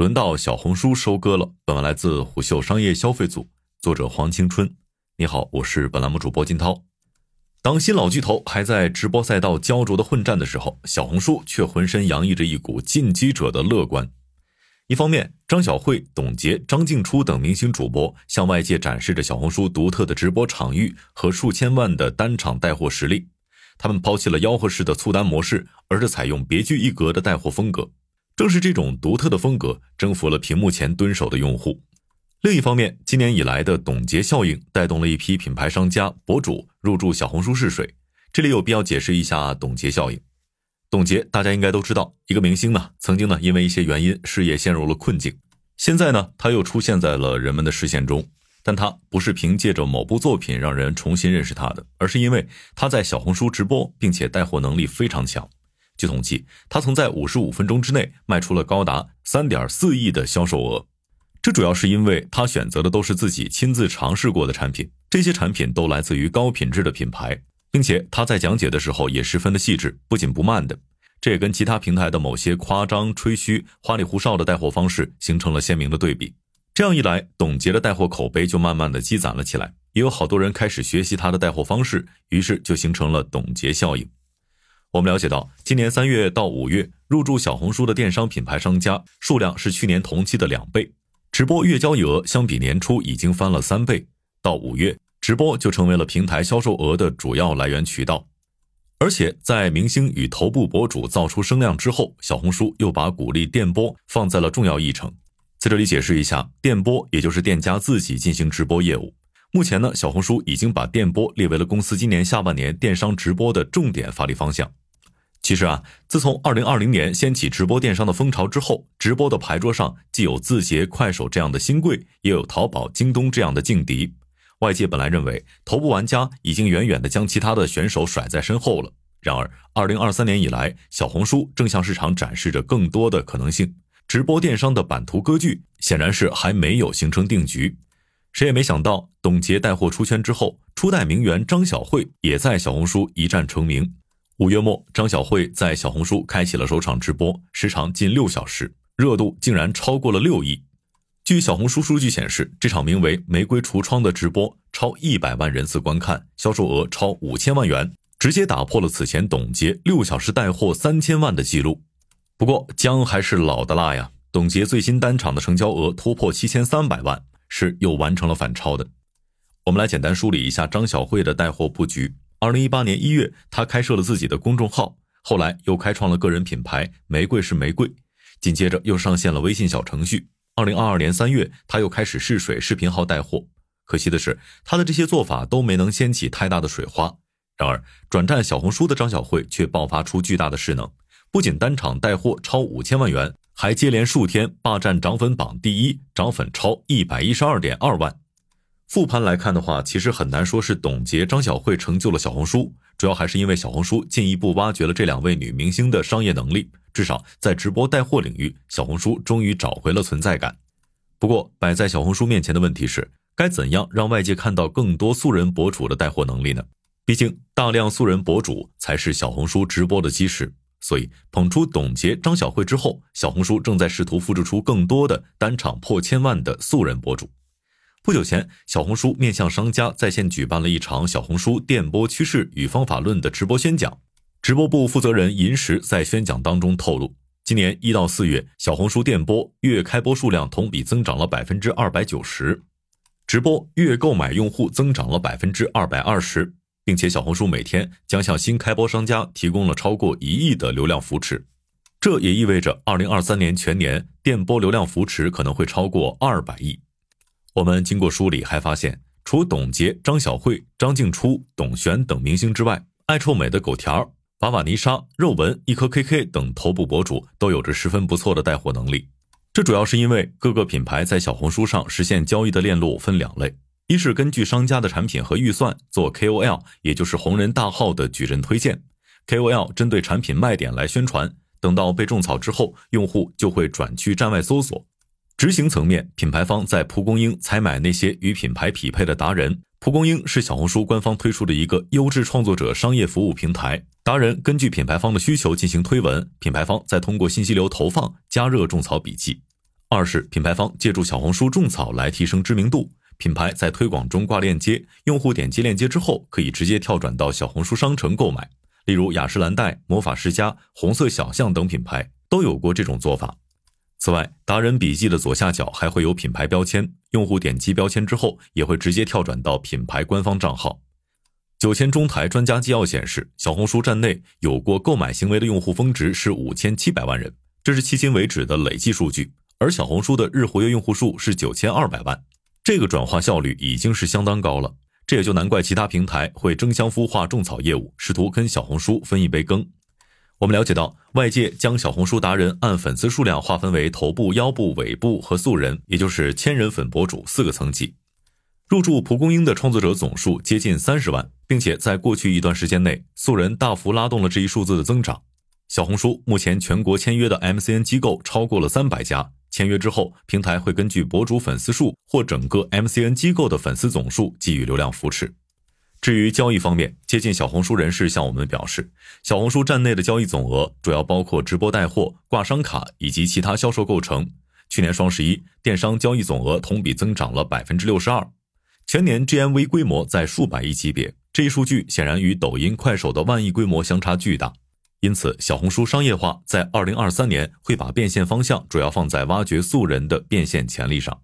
轮到小红书收割了。本文来自虎嗅商业消费组，作者黄青春。你好，我是本栏目主播金涛。当新老巨头还在直播赛道焦灼的混战的时候，小红书却浑身洋溢着一股进击者的乐观。一方面，张小慧、董洁、张静初等明星主播向外界展示着小红书独特的直播场域和数千万的单场带货实力。他们抛弃了吆喝式的促单模式，而是采用别具一格的带货风格。正是这种独特的风格，征服了屏幕前蹲守的用户。另一方面，今年以来的董洁效应，带动了一批品牌商家、博主入驻小红书试水。这里有必要解释一下董洁效应。董洁，大家应该都知道，一个明星呢，曾经呢因为一些原因事业陷入了困境，现在呢他又出现在了人们的视线中，但他不是凭借着某部作品让人重新认识他的，而是因为他在小红书直播，并且带货能力非常强。据统计，他曾在五十五分钟之内卖出了高达三点四亿的销售额，这主要是因为他选择的都是自己亲自尝试过的产品，这些产品都来自于高品质的品牌。并且他在讲解的时候也十分的细致，不紧不慢的，这也跟其他平台的某些夸张、吹嘘、花里胡哨的带货方式形成了鲜明的对比。这样一来，董洁的带货口碑就慢慢的积攒了起来，也有好多人开始学习他的带货方式，于是就形成了董洁效应。我们了解到，今年三月到五月入驻小红书的电商品牌商家数量是去年同期的两倍，直播月交易额相比年初已经翻了三倍，到五月。直播就成为了平台销售额的主要来源渠道，而且在明星与头部博主造出声量之后，小红书又把鼓励电播放在了重要议程。在这里解释一下，电播也就是店家自己进行直播业务。目前呢，小红书已经把电播列为了公司今年下半年电商直播的重点发力方向。其实啊，自从二零二零年掀起直播电商的风潮之后，直播的牌桌上既有字节、快手这样的新贵，也有淘宝、京东这样的劲敌。外界本来认为头部玩家已经远远的将其他的选手甩在身后了，然而，二零二三年以来，小红书正向市场展示着更多的可能性。直播电商的版图割据显然是还没有形成定局。谁也没想到，董洁带货出圈之后，初代名媛张小慧也在小红书一战成名。五月末，张小慧在小红书开启了首场直播，时长近六小时，热度竟然超过了六亿。据小红书数据显示，这场名为“玫瑰橱窗”的直播超一百万人次观看，销售额超五千万元，直接打破了此前董洁六小时带货三千万的记录。不过姜还是老的辣呀，董洁最新单场的成交额突破七千三百万，是又完成了反超的。我们来简单梳理一下张小慧的带货布局。二零一八年一月，他开设了自己的公众号，后来又开创了个人品牌“玫瑰是玫瑰”，紧接着又上线了微信小程序。二零二二年三月，他又开始试水视频号带货。可惜的是，他的这些做法都没能掀起太大的水花。然而，转战小红书的张小慧却爆发出巨大的势能，不仅单场带货超五千万元，还接连数天霸占涨粉榜第一，涨粉超一百一十二点二万。复盘来看的话，其实很难说是董洁、张小慧成就了小红书，主要还是因为小红书进一步挖掘了这两位女明星的商业能力。至少在直播带货领域，小红书终于找回了存在感。不过，摆在小红书面前的问题是，该怎样让外界看到更多素人博主的带货能力呢？毕竟，大量素人博主才是小红书直播的基石。所以，捧出董洁、张小慧之后，小红书正在试图复制出更多的单场破千万的素人博主。不久前，小红书面向商家在线举办了一场小红书电波趋势与方法论的直播宣讲。直播部负责人银石在宣讲当中透露，今年一到四月，小红书电波月开播数量同比增长了百分之二百九十，直播月购买用户增长了百分之二百二十，并且小红书每天将向新开播商家提供了超过一亿的流量扶持，这也意味着二零二三年全年电波流量扶持可能会超过二百亿。我们经过梳理，还发现，除董洁、张小慧、张静初、董璇等明星之外，爱臭美的狗条。瓦瓦泥沙、肉文、一颗 KK 等头部博主都有着十分不错的带货能力。这主要是因为各个品牌在小红书上实现交易的链路分两类：一是根据商家的产品和预算做 KOL，也就是红人大号的矩阵推荐；KOL 针对产品卖点来宣传，等到被种草之后，用户就会转去站外搜索。执行层面，品牌方在蒲公英采买那些与品牌匹配的达人。蒲公英是小红书官方推出的一个优质创作者商业服务平台。达人根据品牌方的需求进行推文，品牌方再通过信息流投放加热种草笔记。二是品牌方借助小红书种草来提升知名度，品牌在推广中挂链接，用户点击链接之后可以直接跳转到小红书商城购买。例如雅诗兰黛、魔法世家、红色小象等品牌都有过这种做法。此外，达人笔记的左下角还会有品牌标签，用户点击标签之后也会直接跳转到品牌官方账号。九千中台专家纪要显示，小红书站内有过购买行为的用户峰值是五千七百万人，这是迄今为止的累计数据。而小红书的日活跃用户数是九千二百万，这个转化效率已经是相当高了。这也就难怪其他平台会争相孵化种草业务，试图跟小红书分一杯羹。我们了解到，外界将小红书达人按粉丝数量划分为头部、腰部、尾部和素人，也就是千人粉博主四个层级。入驻蒲公英的创作者总数接近三十万，并且在过去一段时间内，素人大幅拉动了这一数字的增长。小红书目前全国签约的 MCN 机构超过了三百家。签约之后，平台会根据博主粉丝数或整个 MCN 机构的粉丝总数给予流量扶持。至于交易方面，接近小红书人士向我们表示，小红书站内的交易总额主要包括直播带货、挂商卡以及其他销售构成。去年双十一，电商交易总额同比增长了百分之六十二，全年 GMV 规模在数百亿级别。这一数据显然与抖音、快手的万亿规模相差巨大。因此，小红书商业化在二零二三年会把变现方向主要放在挖掘素人的变现潜力上。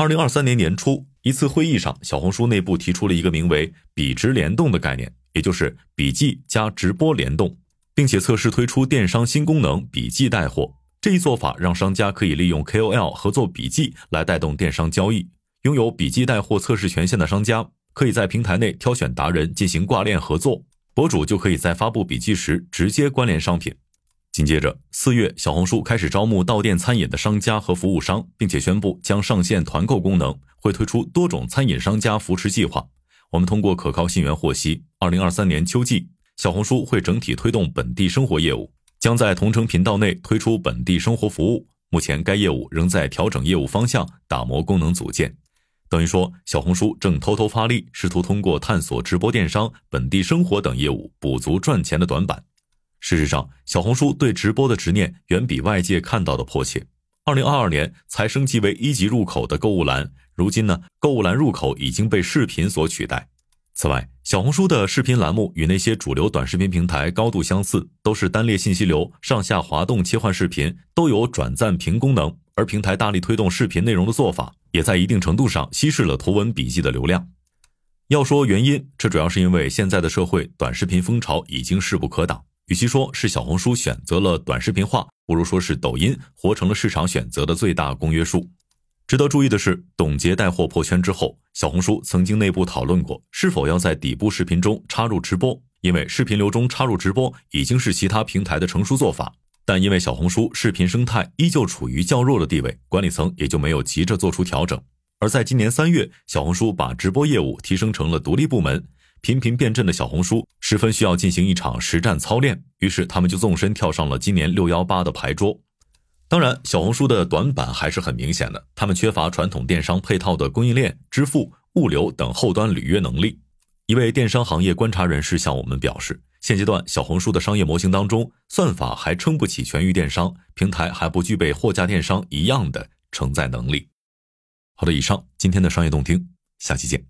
二零二三年年初，一次会议上，小红书内部提出了一个名为“笔直联动”的概念，也就是笔记加直播联动，并且测试推出电商新功能“笔记带货”。这一做法让商家可以利用 KOL 合作笔记来带动电商交易。拥有笔记带货测试权限的商家，可以在平台内挑选达人进行挂链合作。博主就可以在发布笔记时直接关联商品。紧接着，四月，小红书开始招募到店餐饮的商家和服务商，并且宣布将上线团购功能，会推出多种餐饮商家扶持计划。我们通过可靠信源获悉，二零二三年秋季，小红书会整体推动本地生活业务，将在同城频道内推出本地生活服务。目前，该业务仍在调整业务方向，打磨功能组件。等于说，小红书正偷偷发力，试图通过探索直播电商、本地生活等业务补足赚钱的短板。事实上，小红书对直播的执念远比外界看到的迫切。二零二二年才升级为一级入口的购物栏，如今呢，购物栏入口已经被视频所取代。此外，小红书的视频栏目与那些主流短视频平台高度相似，都是单列信息流，上下滑动切换视频，都有转赞评功能。而平台大力推动视频内容的做法，也在一定程度上稀释了图文笔记的流量。要说原因，这主要是因为现在的社会短视频风潮已经势不可挡。与其说是小红书选择了短视频化，不如说是抖音活成了市场选择的最大公约数。值得注意的是，董洁带货破圈之后，小红书曾经内部讨论过是否要在底部视频中插入直播，因为视频流中插入直播已经是其他平台的成熟做法。但因为小红书视频生态依旧处于较弱的地位，管理层也就没有急着做出调整。而在今年三月，小红书把直播业务提升成了独立部门，频频变阵的小红书十分需要进行一场实战操练，于是他们就纵身跳上了今年六幺八的牌桌。当然，小红书的短板还是很明显的，他们缺乏传统电商配套的供应链、支付、物流等后端履约能力。一位电商行业观察人士向我们表示。现阶段，小红书的商业模型当中，算法还撑不起全域电商平台，还不具备货架电商一样的承载能力。好的，以上今天的商业动听，下期见。